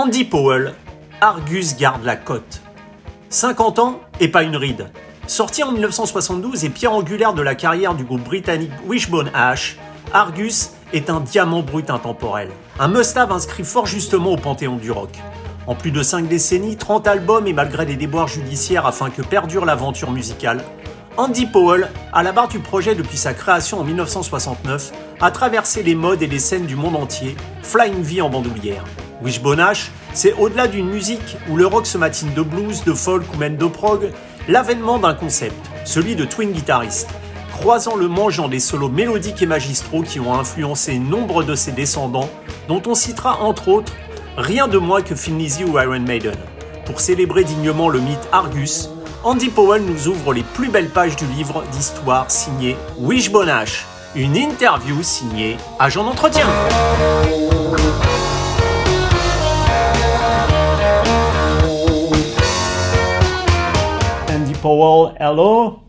Andy Powell, Argus garde la cote. 50 ans et pas une ride. Sorti en 1972 et pierre angulaire de la carrière du groupe britannique Wishbone Ash, Argus est un diamant brut intemporel. Un must-have inscrit fort justement au panthéon du rock. En plus de 5 décennies, 30 albums et malgré les déboires judiciaires afin que perdure l'aventure musicale, Andy Powell, à la barre du projet depuis sa création en 1969, a traversé les modes et les scènes du monde entier, Flying V en bandoulière. Wishbone Ash, c'est au-delà d'une musique où le rock se matine de blues, de folk ou même de prog, l'avènement d'un concept, celui de twin guitariste, croisant le manche dans des solos mélodiques et magistraux qui ont influencé nombre de ses descendants, dont on citera entre autres rien de moins que Phil ou Iron Maiden. Pour célébrer dignement le mythe Argus, Andy Powell nous ouvre les plus belles pages du livre d'histoire signé Wishbone Ash, une interview signée Agent d'entretien. Powell, hello.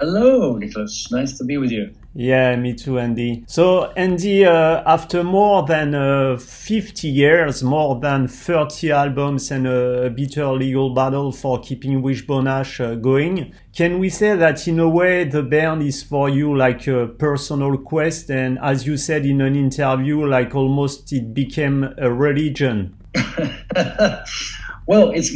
Hello, Nicholas. Nice to be with you. Yeah, me too, Andy. So, Andy, uh, after more than uh, 50 years, more than 30 albums and a bitter legal battle for keeping Wishbone Ash uh, going, can we say that in a way the band is for you like a personal quest and as you said in an interview, like almost it became a religion? well, it's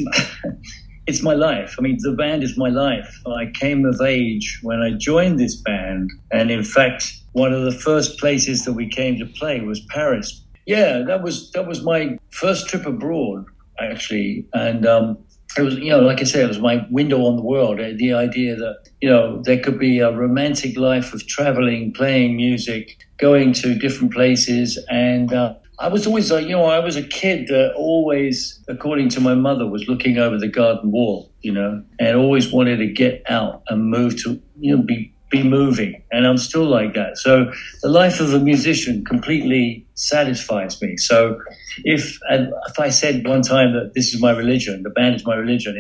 it's my life. I mean, the band is my life. I came of age when I joined this band, and in fact, one of the first places that we came to play was Paris. Yeah, that was that was my first trip abroad, actually, and um, it was you know, like I said, it was my window on the world. Uh, the idea that you know there could be a romantic life of traveling, playing music, going to different places, and uh, I was always like, you know, I was a kid that always, according to my mother, was looking over the garden wall, you know, and always wanted to get out and move to, you know, be be moving. And I'm still like that. So the life of a musician completely satisfies me. So if if I said one time that this is my religion, the band is my religion,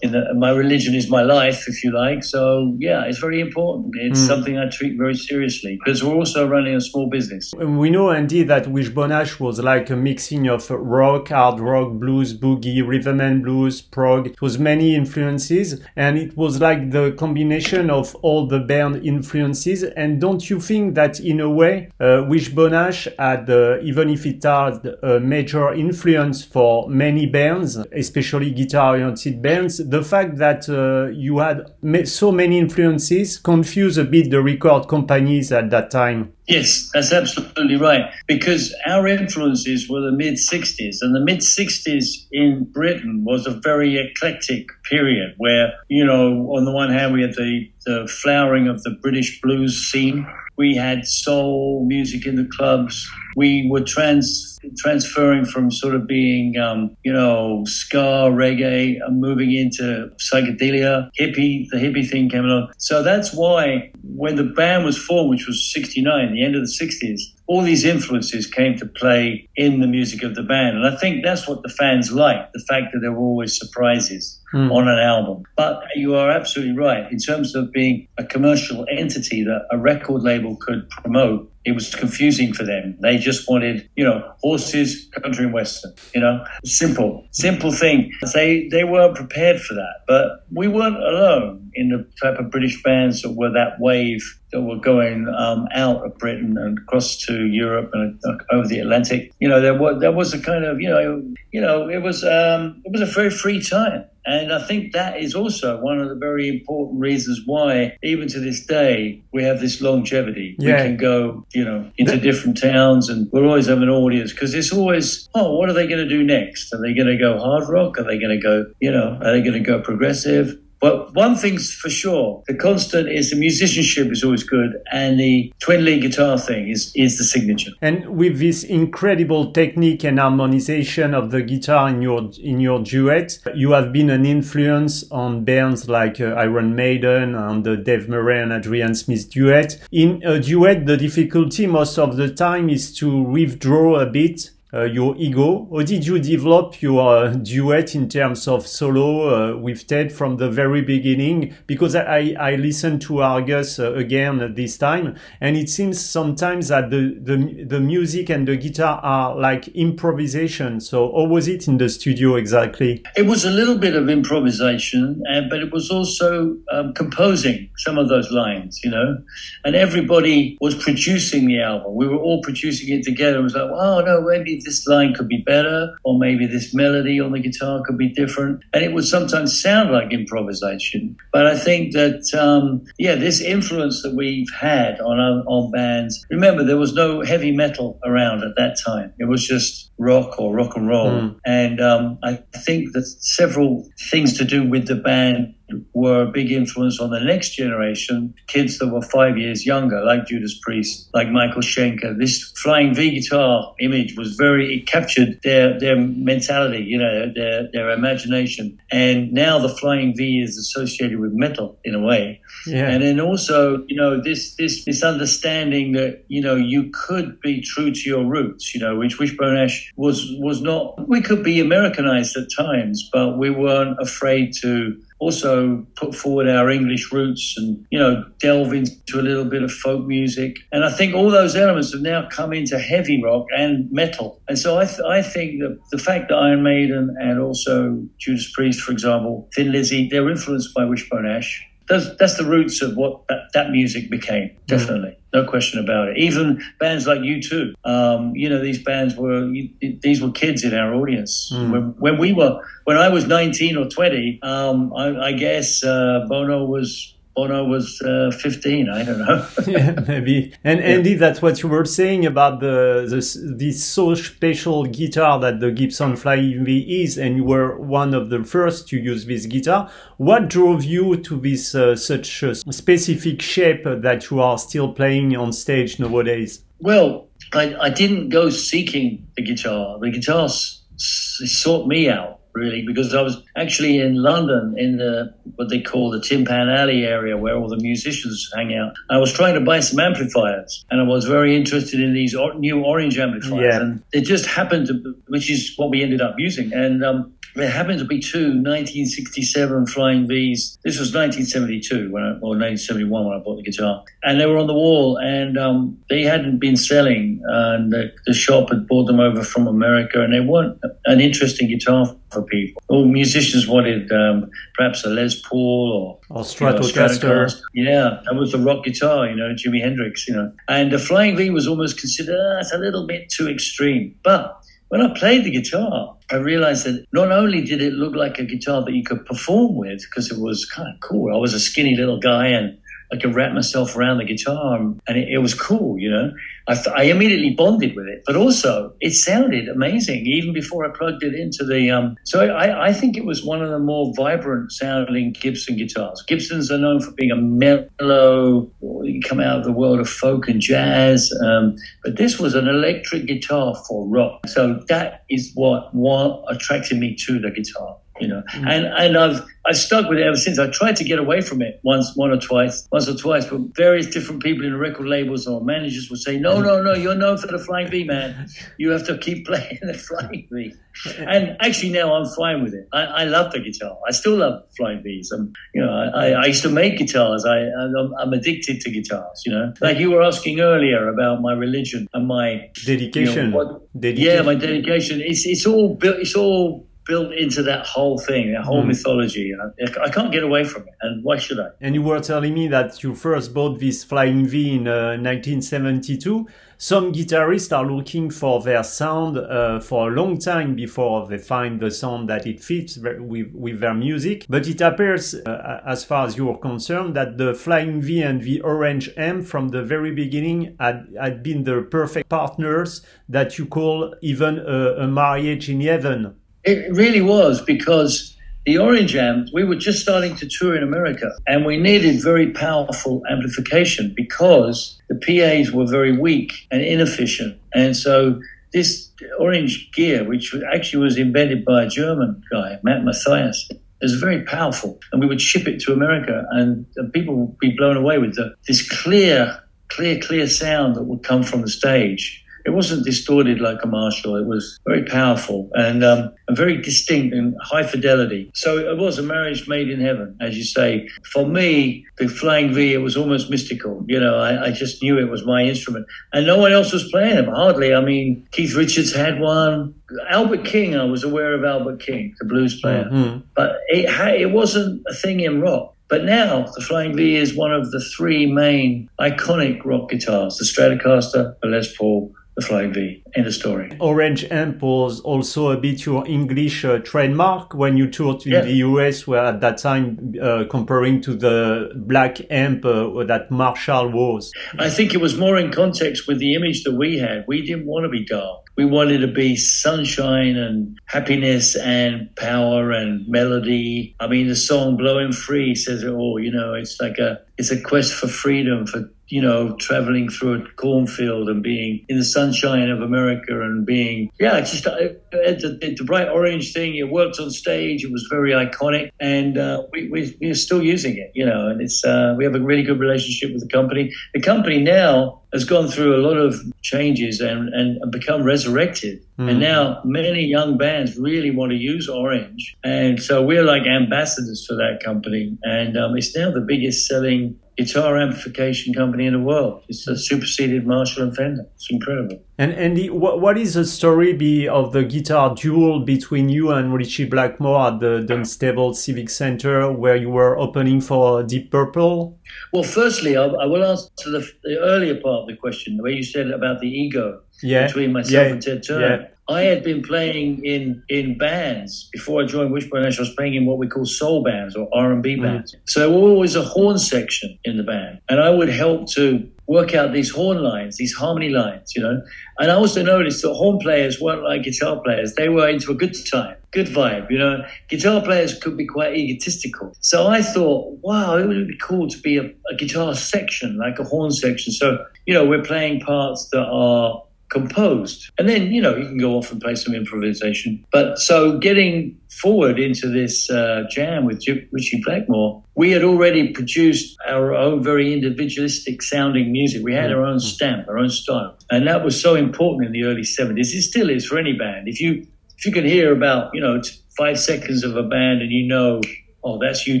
the, my religion is my life, if you like. So yeah, it's very important. It's mm. something I treat very seriously because we're also running a small business. We know indeed that Wishbone Ash was like a mixing of rock, hard rock, blues, boogie, rhythm and blues, prog. It was many influences, and it was like the combination of all the band influences. And don't you think that in a way, uh, Wishbone Ash had, uh, even if it had a major influence for many bands, especially guitar-oriented bands? the fact that uh, you had so many influences confused a bit the record companies at that time. Yes, that's absolutely right. Because our influences were the mid 60s, and the mid 60s in Britain was a very eclectic period where, you know, on the one hand, we had the, the flowering of the British blues scene, we had soul music in the clubs, we were trans transferring from sort of being, um, you know, ska, reggae, and moving into psychedelia, hippie, the hippie thing came along. So that's why when the band was formed, which was 69, the end of the 60s, all these influences came to play in the music of the band. And I think that's what the fans like the fact that there were always surprises mm. on an album. But you are absolutely right. In terms of being a commercial entity that a record label could promote, it was confusing for them. They just wanted, you know, horses, country and western, you know, simple, simple thing. They they weren't prepared for that, but we weren't alone in the type of British bands that were that wave that were going um, out of Britain and across to Europe and uh, over the Atlantic. You know, there was there was a kind of you know you know it was um, it was a very free time. And I think that is also one of the very important reasons why, even to this day, we have this longevity. Yeah. We can go, you know, into different towns and we'll always have an audience because it's always, oh, what are they going to do next? Are they going to go hard rock? Are they going to go, you know, are they going to go progressive? But one thing's for sure, the constant is the musicianship is always good, and the twin lead guitar thing is, is the signature. And with this incredible technique and harmonization of the guitar in your in your duet, you have been an influence on bands like uh, Iron Maiden and the Dave Murray and Adrian Smith duet. In a duet, the difficulty most of the time is to withdraw a bit your ego? Or did you develop your uh, duet in terms of solo uh, with Ted from the very beginning? Because I, I listened to Argus uh, again this time, and it seems sometimes that the, the, the music and the guitar are like improvisation. So, how was it in the studio exactly? It was a little bit of improvisation, uh, but it was also um, composing some of those lines, you know, and everybody was producing the album. We were all producing it together. It was like, oh no, maybe this line could be better, or maybe this melody on the guitar could be different. And it would sometimes sound like improvisation. But I think that, um, yeah, this influence that we've had on, on bands, remember, there was no heavy metal around at that time. It was just rock or rock and roll. Mm. And um, I think that several things to do with the band were a big influence on the next generation, kids that were five years younger, like Judas Priest, like Michael Schenker. This flying V guitar image was very, it captured their, their mentality, you know, their, their imagination. And now the flying V is associated with metal in a way. Yeah. And then also, you know, this, this, this understanding that, you know, you could be true to your roots, you know, which Wishbone Ash was, was not, we could be Americanized at times, but we weren't afraid to also put forward our English roots and, you know, delve into a little bit of folk music. And I think all those elements have now come into heavy rock and metal. And so I, th- I think that the fact that Iron Maiden and also Judas Priest, for example, Thin Lizzy, they're influenced by Wishbone Ash that's, that's the roots of what that, that music became, mm. definitely. Mm. No question about it. Even bands like U2, um, you know, these bands were, these were kids in our audience. Mm. When, when, we were, when I was 19 or 20, um, I, I, guess uh, Bono was Bono was uh, 15. I don't know. yeah, maybe. And yeah. Andy, that's what you were saying about the, the this so special guitar that the Gibson Flying V is, and you were one of the first to use this guitar. What drove you to this uh, such a specific shape that you are still playing on stage nowadays? Well, I, I didn't go seeking the guitar. The guitar sought me out really, because I was actually in London in the what they call the Tin Pan Alley area where all the musicians hang out. I was trying to buy some amplifiers, and I was very interested in these new orange amplifiers, yeah. and it just happened to, which is what we ended up using, and um, there happened to be two 1967 Flying Vs. This was 1972 when I, or 1971 when I bought the guitar, and they were on the wall, and um, they hadn't been selling, and the, the, shop had bought them over from America, and they weren't an interesting guitar for people. All musicians wanted um, perhaps a Les Paul or, or Stratocaster. You know, yeah, that was the rock guitar, you know, Jimi Hendrix, you know, and the Flying V was almost considered uh, that's a little bit too extreme, but when I played the guitar, I realized that not only did it look like a guitar that you could perform with, because it was kind of cool. I was a skinny little guy and I could wrap myself around the guitar and it, it was cool, you know. I, I, immediately bonded with it, but also it sounded amazing even before I plugged it into the. Um, so I, I, think it was one of the more vibrant sounding Gibson guitars. Gibsons are known for being a mellow, you come out of the world of folk and jazz, um, but this was an electric guitar for rock. So that is what what attracted me to the guitar you know. Mm. And and I've I've stuck with it ever since. I tried to get away from it once, one or twice, once or twice, but various different people in the record labels or managers would say, "No, no, no, you're known for the Flying V, man. You have to keep playing the Flying V." And actually, now I'm fine with it. I, I love the guitar. I still love Flying V's. I'm, you know, I, I used to make guitars. I I'm, I'm, addicted to guitars. You know, like you were asking earlier about my religion and my dedication. You know, what, dedication. Yeah, my dedication. It's it's all built. It's all built into that whole thing, that whole mm. mythology. I, I, can't get away from it, and why should I? And you were telling me that you first bought this Flying V in uh, 1972. Some guitarists are looking for their sound uh, for a long time before they find the sound that it fits with, with their music. But it appears, uh, as far as you're concerned, that the Flying V and the Orange amp from the very beginning had, had been the perfect partners that you call even a, a marriage in heaven. It really was because the Orange amp, we were just starting to tour in America and we needed very powerful amplification because the PAs were very weak and inefficient. And so this Orange gear, which actually was invented by a German guy, Matt Mathias, is very powerful. And we would ship it to America and people would be blown away with the, this clear, clear, clear sound that would come from the stage it wasn't distorted like a Marshall. It was very powerful and, um, and very distinct and high fidelity. So it was a marriage made in heaven, as you say. For me, the Flying V, it was almost mystical. You know, I, I just knew it was my instrument, and no one else was playing them. Hardly. I mean, Keith Richards had one. Albert King, I was aware of Albert King, the blues player, mm-hmm. but it, it wasn't a thing in rock. But now the Flying V is one of the three main iconic rock guitars: the Stratocaster, the Les Paul, the Flying V. End of story. Orange Amp was also a bit your English uh, trademark when you toured in yeah. the US, where at that time uh, comparing to the black amp uh, that Marshall was. I think it was more in context with the image that we had. We didn't want to be dark. We wanted to be sunshine and happiness and power and melody. I mean, the song "Blowing Free" says it all. You know, it's like a it's a quest for freedom, for you know, traveling through a cornfield and being in the sunshine of America and being, yeah, it's just uh, the, the, bright orange thing. It worked on stage. It was very iconic, and uh, we, we, we're still using it, you know. And it's uh, we have a really good relationship with the company. The company now has gone through a lot of changes and, and become resurrected. Mm. And now many young bands really want to use Orange. And so we're like ambassadors for that company. And um, it's now the biggest selling guitar amplification company in the world. It's a superseded Marshall and Fender. It's incredible. And Andy, what, what is the story be of the guitar duel between you and Ritchie Blackmore at the Dunstable Civic Center, where you were opening for Deep Purple? Well, firstly, I, I will answer the, the, earlier part of the question, where you said about the ego yeah. between myself yeah. and Ted Turner. Yeah. I had been playing in in bands before I joined Wishbone Ash. I was playing in what we call soul bands or R and B mm. bands. So there was always a horn section in the band, and I would help to work out these horn lines, these harmony lines, you know. And I also noticed that horn players weren't like guitar players; they were into a good time, good vibe, you know. Guitar players could be quite egotistical. So I thought, wow, it would be cool to be a, a guitar section, like a horn section. So you know, we're playing parts that are composed. And then, you know, you can go off and play some improvisation. But so getting forward into this uh, jam with Ritchie Blackmore, we had already produced our own very individualistic sounding music. We had our own mm-hmm. stamp, our own style. And that was so important in the early 70s. It still is for any band. If you if you can hear about, you know, five seconds of a band and you know oh, that's you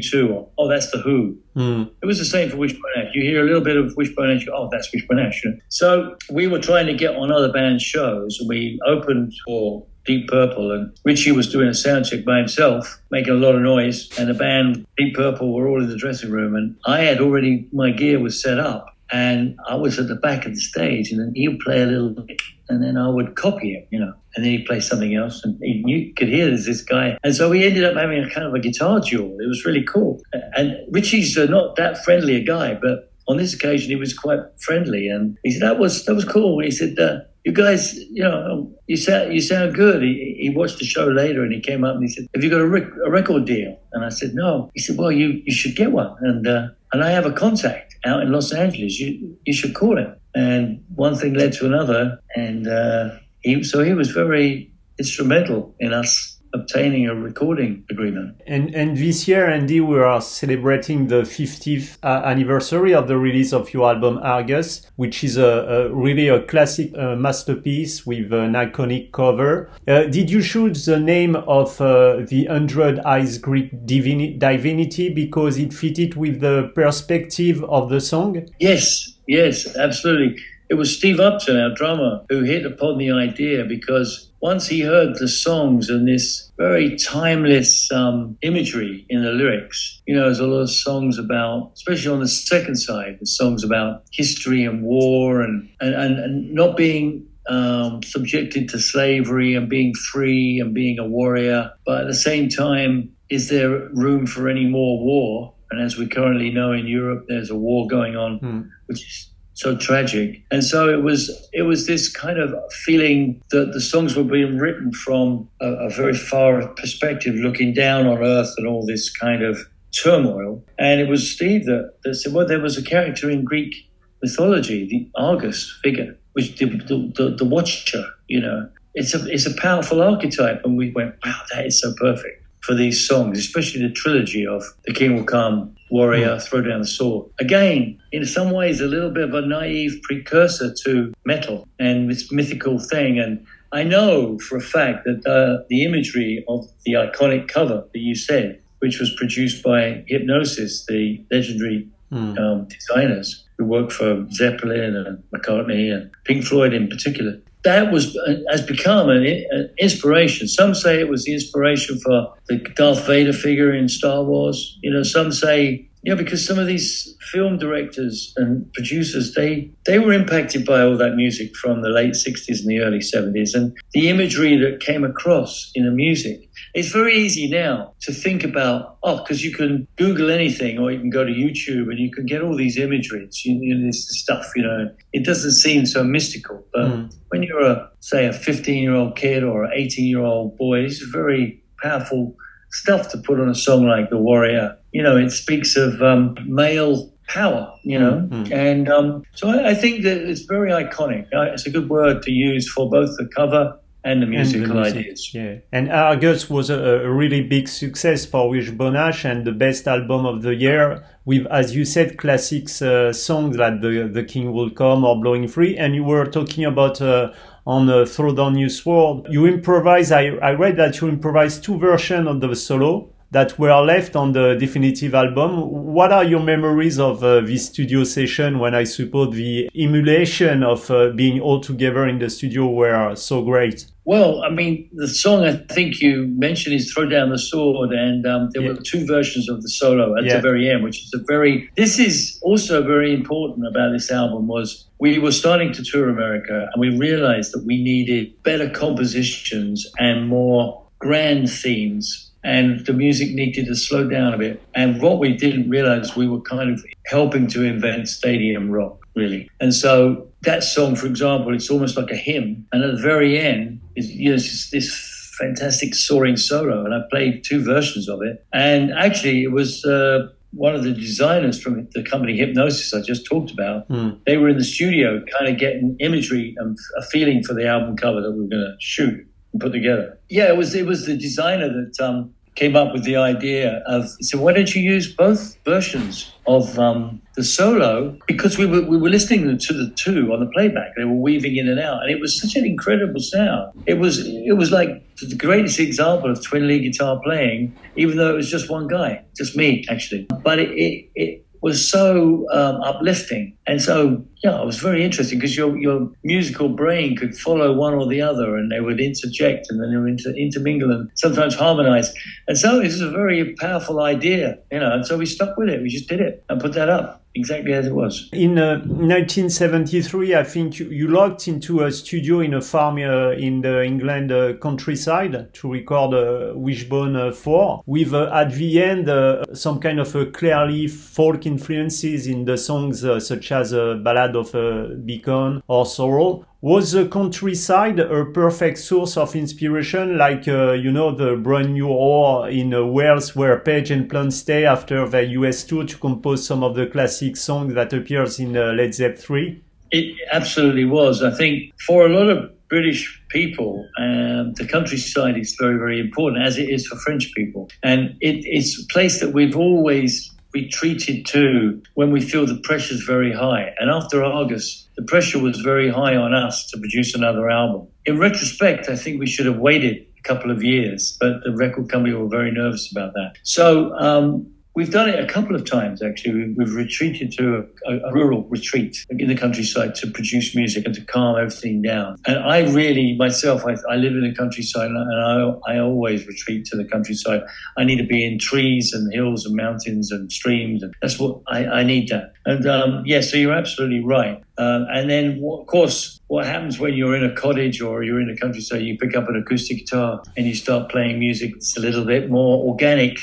too. oh, that's The Who. Mm. It was the same for Wishbone Ash. You hear a little bit of Wishbone Ash, oh, that's Wishbone Ash. So we were trying to get on other bands' shows, and we opened for Deep Purple, and Ritchie was doing a sound check by himself, making a lot of noise, and the band Deep Purple were all in the dressing room, and I had already, my gear was set up, and I was at the back of the stage, and then he would play a little bit, and then I would copy it, you know, and then he'd play something else, and you could hear there's this guy, and so we ended up having a kind of a guitar duel. It was really cool, and Ritchie's uh, not that friendly a guy, but on this occasion he was quite friendly, and he said that was that was cool. He said. Uh, you guys, you know, you sound you sound good. He, he watched the show later and he came up and he said, "Have you got a, rec- a record deal?" And I said, "No." He said, "Well, you you should get one." And uh, and I have a contact out in Los Angeles. You you should call him. And one thing led to another, and uh, he so he was very instrumental in us obtaining a recording agreement. And and this year, Andy, we are celebrating the 50th uh, anniversary of the release of your album Argus, which is a, a really a classic uh, masterpiece with an iconic cover. Uh, did you choose the name of uh, the Hundred Eyes Greek divini- divinity because it fitted with the perspective of the song? Yes, yes, absolutely. It was Steve Upton, our drummer, who hit upon the idea because once he heard the songs and this very timeless um, imagery in the lyrics, you know, there's a lot of songs about, especially on the second side, the songs about history and war and, and, and, and not being um, subjected to slavery and being free and being a warrior. But at the same time, is there room for any more war? And as we currently know in Europe, there's a war going on, hmm. which is so tragic. And so it was it was this kind of feeling that the songs were being written from a, a very far perspective, looking down on Earth and all this kind of turmoil. And it was Steve that, that said, well, there was a character in Greek mythology, the Argus figure, which the, the, the, the watcher, you know. It's a, it's a powerful archetype. And we went, wow, that is so perfect for these songs, especially the trilogy of The King Will Come, warrior, throw down the sword. Again, in some ways, a little bit of a naive precursor to metal and this mythical thing. And I know for a fact that uh, the imagery of the iconic cover that you said, which was produced by Hipgnosis, the legendary mm. um, designers who worked for Zeppelin and McCartney and Pink Floyd in particular, that was uh, has become an, an, inspiration. Some say it was the inspiration for the Darth Vader figure in Star Wars. You know, some say you know because some of these film directors and producers they they were impacted by all that music from the late 60s and the early 70s and the imagery that came across in the music it's very easy now to think about, oh, because you can Google anything or you can go to YouTube and you can get all these imageries, you, you know, this stuff, you know. It doesn't seem so mystical. But mm. when you're a, say, a 15 year old kid or an 18 year old boy, it's very powerful stuff to put on a song like The Warrior. You know, it speaks of um, male power, you know. Mm-hmm. And um, so I, I, think that it's very iconic. It's a good word to use for both the cover and the musical and the music, ideas. Yeah, and Argus was a, a, really big success for Wishbone Ash and the best album of the year with, as you said, classics uh, songs like the the King Will Come or Blowing Free. And you were talking about. Uh, on uh, Throw Down Your Sword, you improvise. I, I read that you improvise two versions of the solo that were left on the definitive album. What are your memories of uh, this studio session when I suppose the emulation of uh, being all together in the studio were so great? Well, I mean, the song I think you mentioned is "Throw Down the Sword," and um, there yeah. were two versions of the solo at yeah. the very end, which is a very. This is also very important about this album was we were starting to tour America, and we realized that we needed better compositions and more grand themes and the music needed to slow down a bit. And what we didn't realize, we were kind of helping to invent stadium rock, really. And so that song, for example, it's almost like a hymn. And at the very end, is you know, it's this fantastic soaring solo. And I played two versions of it. And actually, it was. Uh, one of the designers from the company Hipgnosis I just talked about, mm. they were in the studio kind of getting imagery and a feeling for the album cover that we were going to shoot and put together. Yeah, it was it was the designer that um, came up with the idea of so why don't you use both versions of um, the solo? Because we were we were listening to the two on the playback. They were weaving in and out and it was such an incredible sound. It was it was like the greatest example of twin lead guitar playing even though it was just one guy just me actually. But it, it, it was so um, uplifting. And so, yeah, it was very interesting because your, your musical brain could follow one or the other and they would interject and then they would inter- intermingle and sometimes harmonize. And so it was a very powerful idea, you know, and so we stuck with it. We just did it and put that up exactly as it was. In uh, 1973, I think you, you, locked into a studio in a farm uh, in the England uh, countryside to record uh, Wishbone uh, 4, with uh, at the end some kind of clearly folk influences in the songs such as Ballad of Beacon or Sorrel. Was the countryside a perfect source of inspiration, like, uh, you know, the Bron-Yr-Aur in uh, Wales where Page and Plant stay after their US tour to compose some of the classic songs that appears in uh, Led zeppelin 3? It absolutely was. I think for a lot of British people, um, the countryside is very, very important, as it is for French people. And it, it's a place that we've always retreated to when we feel the pressure's very high. And after Argus, the pressure was very high on us to produce another album. In retrospect, I think we should have waited a couple of years, but the record company were very nervous about that. So um, We've done it a couple of times, actually. We've retreated to a, a, rural retreat in the countryside to produce music and to calm everything down. And I really, myself, I, I live in the countryside and I, I always retreat to the countryside. I need to be in trees and hills and mountains and streams. And that's what I, I need that. And um, yeah, so you're absolutely right. Um, and then, of course, what happens when you're in a cottage or you're in the countryside, you pick up an acoustic guitar and you start playing music that's a little bit more organic.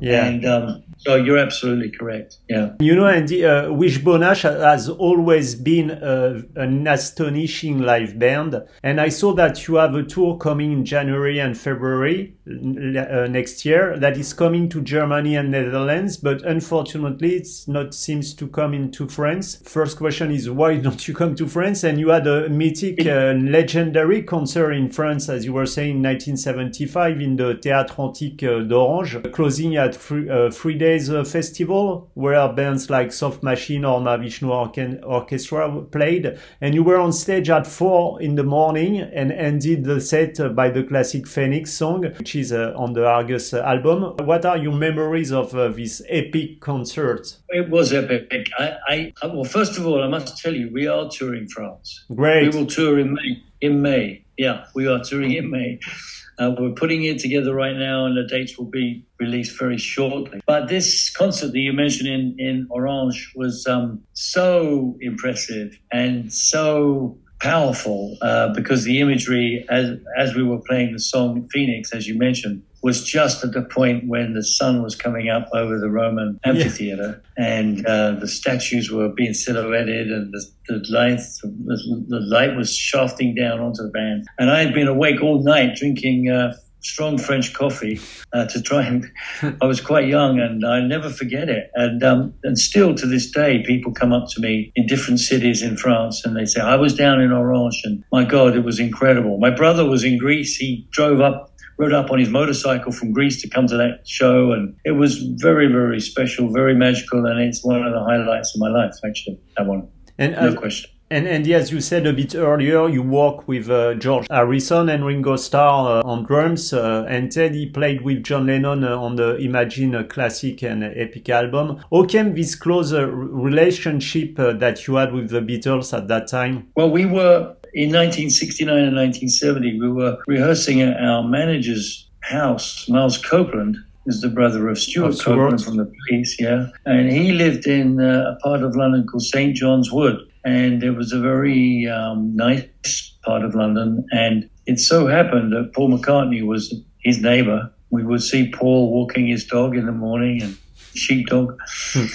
Yeah. And um, so you're absolutely correct. Yeah. You know, Andy, uh, Wishbone Ash has always been uh, an astonishing live band. And I saw that you have a tour coming in January and February uh, next year that is coming to Germany and Netherlands. But unfortunately, it's not seems to come into France. First question is why don't you come to France? And you had a mythic, uh, legendary concert in France, as you were saying, in 1975 in the Théâtre Antique uh, d'Orange, closing at three, uh, three days days uh, festival where bands like Soft Machine or Mahavishnu Orchestra played, and you were on stage at four in the morning and ended the set uh, by the classic Phoenix song, which is uh, on the Argus album. What are your memories of uh, this epic concert? It was epic. I, I, well, first of all, I must tell you, we are touring France. Great. We will tour in May. In May, yeah, we are touring in May. Uh, we're putting it together right now, and the dates will be released very shortly. But this concert that you mentioned in, in Orange was um, so impressive and so powerful uh, because the imagery, as as we were playing the song Phoenix, as you mentioned, was just at the point when the sun was coming up over the Roman amphitheater yeah. and uh, the statues were being silhouetted and the, the light the, the, light was shafting down onto the band. And I had been awake all night drinking. Uh, strong French coffee uh, to try and. I was quite young, and I never forget it. And um, and still to this day, people come up to me in different cities in France, and they say, "I was down in Orange, and my God, it was incredible." My brother was in Greece. He drove up rode up on his motorcycle from Greece to come to that show, and it was very, very special, very magical, and it's one of the highlights of my life. Actually, that one, and, no uh, question. And, and as you said a bit earlier, you work with uh, George Harrison and Ringo Starr uh, on drums, uh, and Teddy played with John Lennon uh, on the Imagine classic and epic album. How came this close relationship uh, that you had with the Beatles at that time? Well, we were in 1969 and 1970, we were rehearsing at our manager's house. Miles Copeland is the brother of Stewart oh, Copeland from the police, yeah. And he lived in uh, a part of London called St. John's Wood. And it was a very um, nice part of London. And it so happened that Paul McCartney was his neighbor. We would see Paul walking his dog in the morning and sheepdog. Hmm.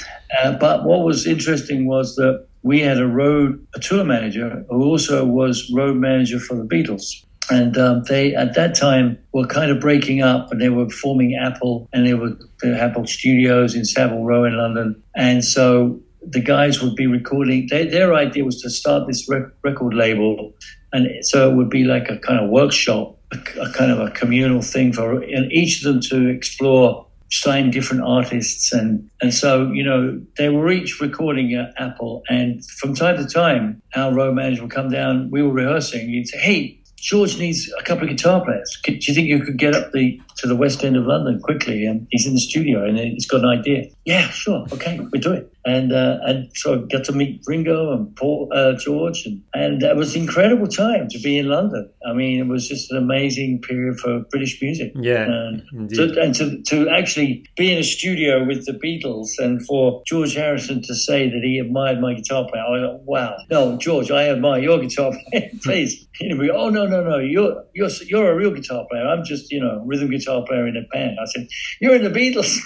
uh, but what was interesting was that we had a road a tour manager who also was road manager for the Beatles. And um, they, at that time, were kind of breaking up, and they were forming Apple, and they were Apple Studios in Savile Row in London. And so the guys would be recording. They, their idea was to start this rec- record label, and so it would be like a kind of workshop, a, a kind of a communal thing for and each of them to explore sign different artists. And and so you know they were each recording at Apple. And from time to time our road manager would come down we were rehearsing he'd say hey George needs a couple of guitar players. Do you think you could get up the to the west end of London quickly and he's in the studio and he's got an idea yeah sure okay we do it and uh, and so I got to meet Ringo and Paul uh, George, and, and it was an incredible time to be in London. I mean, it was just an amazing period for British music. Yeah, and, to, and to, to actually be in a studio with the Beatles, and for George Harrison to say that he admired my guitar player, I like, wow, no, George, I admire your guitar player, please. we, oh no, no, no, you're you're you're a real guitar player. I'm just you know rhythm guitar player in a band. I said, you're in the Beatles.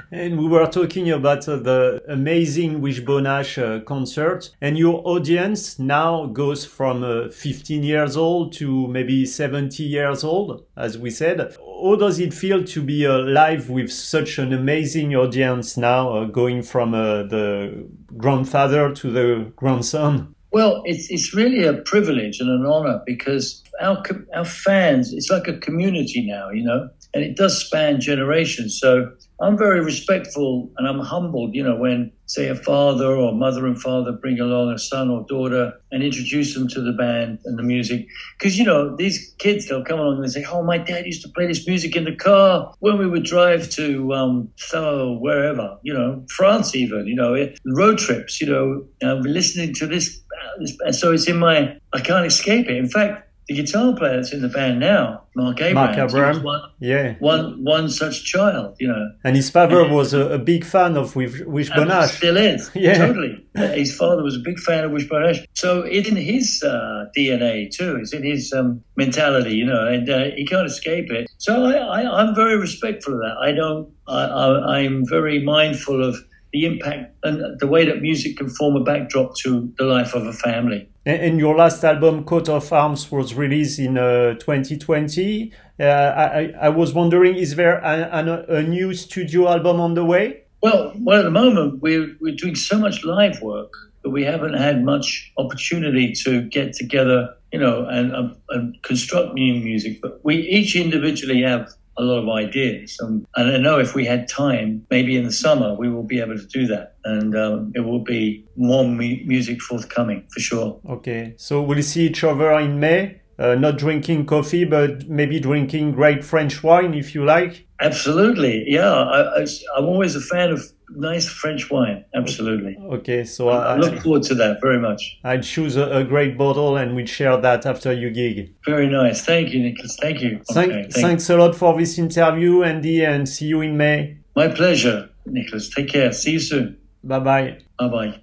and we were talking about about the amazing Wishbone Ash uh, concert, and your audience now goes from uh, 15 years old to maybe 70 years old, as we said. How does it feel to be uh, live with such an amazing audience now, uh, going from uh, the grandfather to the grandson? Well, it's, it's really a privilege and an honor because our, our fans, it's like a community now, you know, and it does span generations. So I'm very respectful and I'm humbled, you know, when, say, a father or mother and father bring along a son or daughter and introduce them to the band and the music. Because, you know, these kids, they'll come along and say, Oh, my dad used to play this music in the car when we would drive to, um, so wherever, you know, France even, you know, road trips, you know, listening to this. And so it's in my, I can't escape it. In fact, the guitar player that's in the band now, Mark Abraham, Mark Abraham. One, yeah, one one such child, you know. And his father and, was a, a, big fan of Wish, Wishbone Ash. Still is, yeah, totally. His father was a big fan of Wishbone Ash, so it's in his uh, DNA too. It's in his um, mentality, you know, and uh, he can't escape it. So I, I, am very respectful of that. I don't. I, I, I'm very mindful of the impact and the way that music can form a backdrop to the life of a family. And your last album, Coat of Arms, was released in uh, 2020. Uh, I, I, was wondering, is there a, a, a, new studio album on the way? Well, well, at the moment we're we're doing so much live work that we haven't had much opportunity to get together, you know, and, and construct new music. But we each individually have a lot of ideas. Um, and I know if we had time, maybe in the summer, we will be able to do that. And um, it will be more mu- music forthcoming for sure. Okay. So we'll see each other in May. Uh, not drinking coffee, but maybe drinking great French wine if you like. Absolutely. Yeah. I, I, I'm always a fan of nice French wine. Absolutely. Okay. So I, I, look forward to that very much. I'd choose a, a great bottle and we'd share that after your gig. Very nice. Thank you, Nicholas. Thank you. Thank, Okay, thank thanks a lot for this interview, Andy, and see you in May. My pleasure, Nicholas. Take care. See you soon. Bye bye. Bye bye.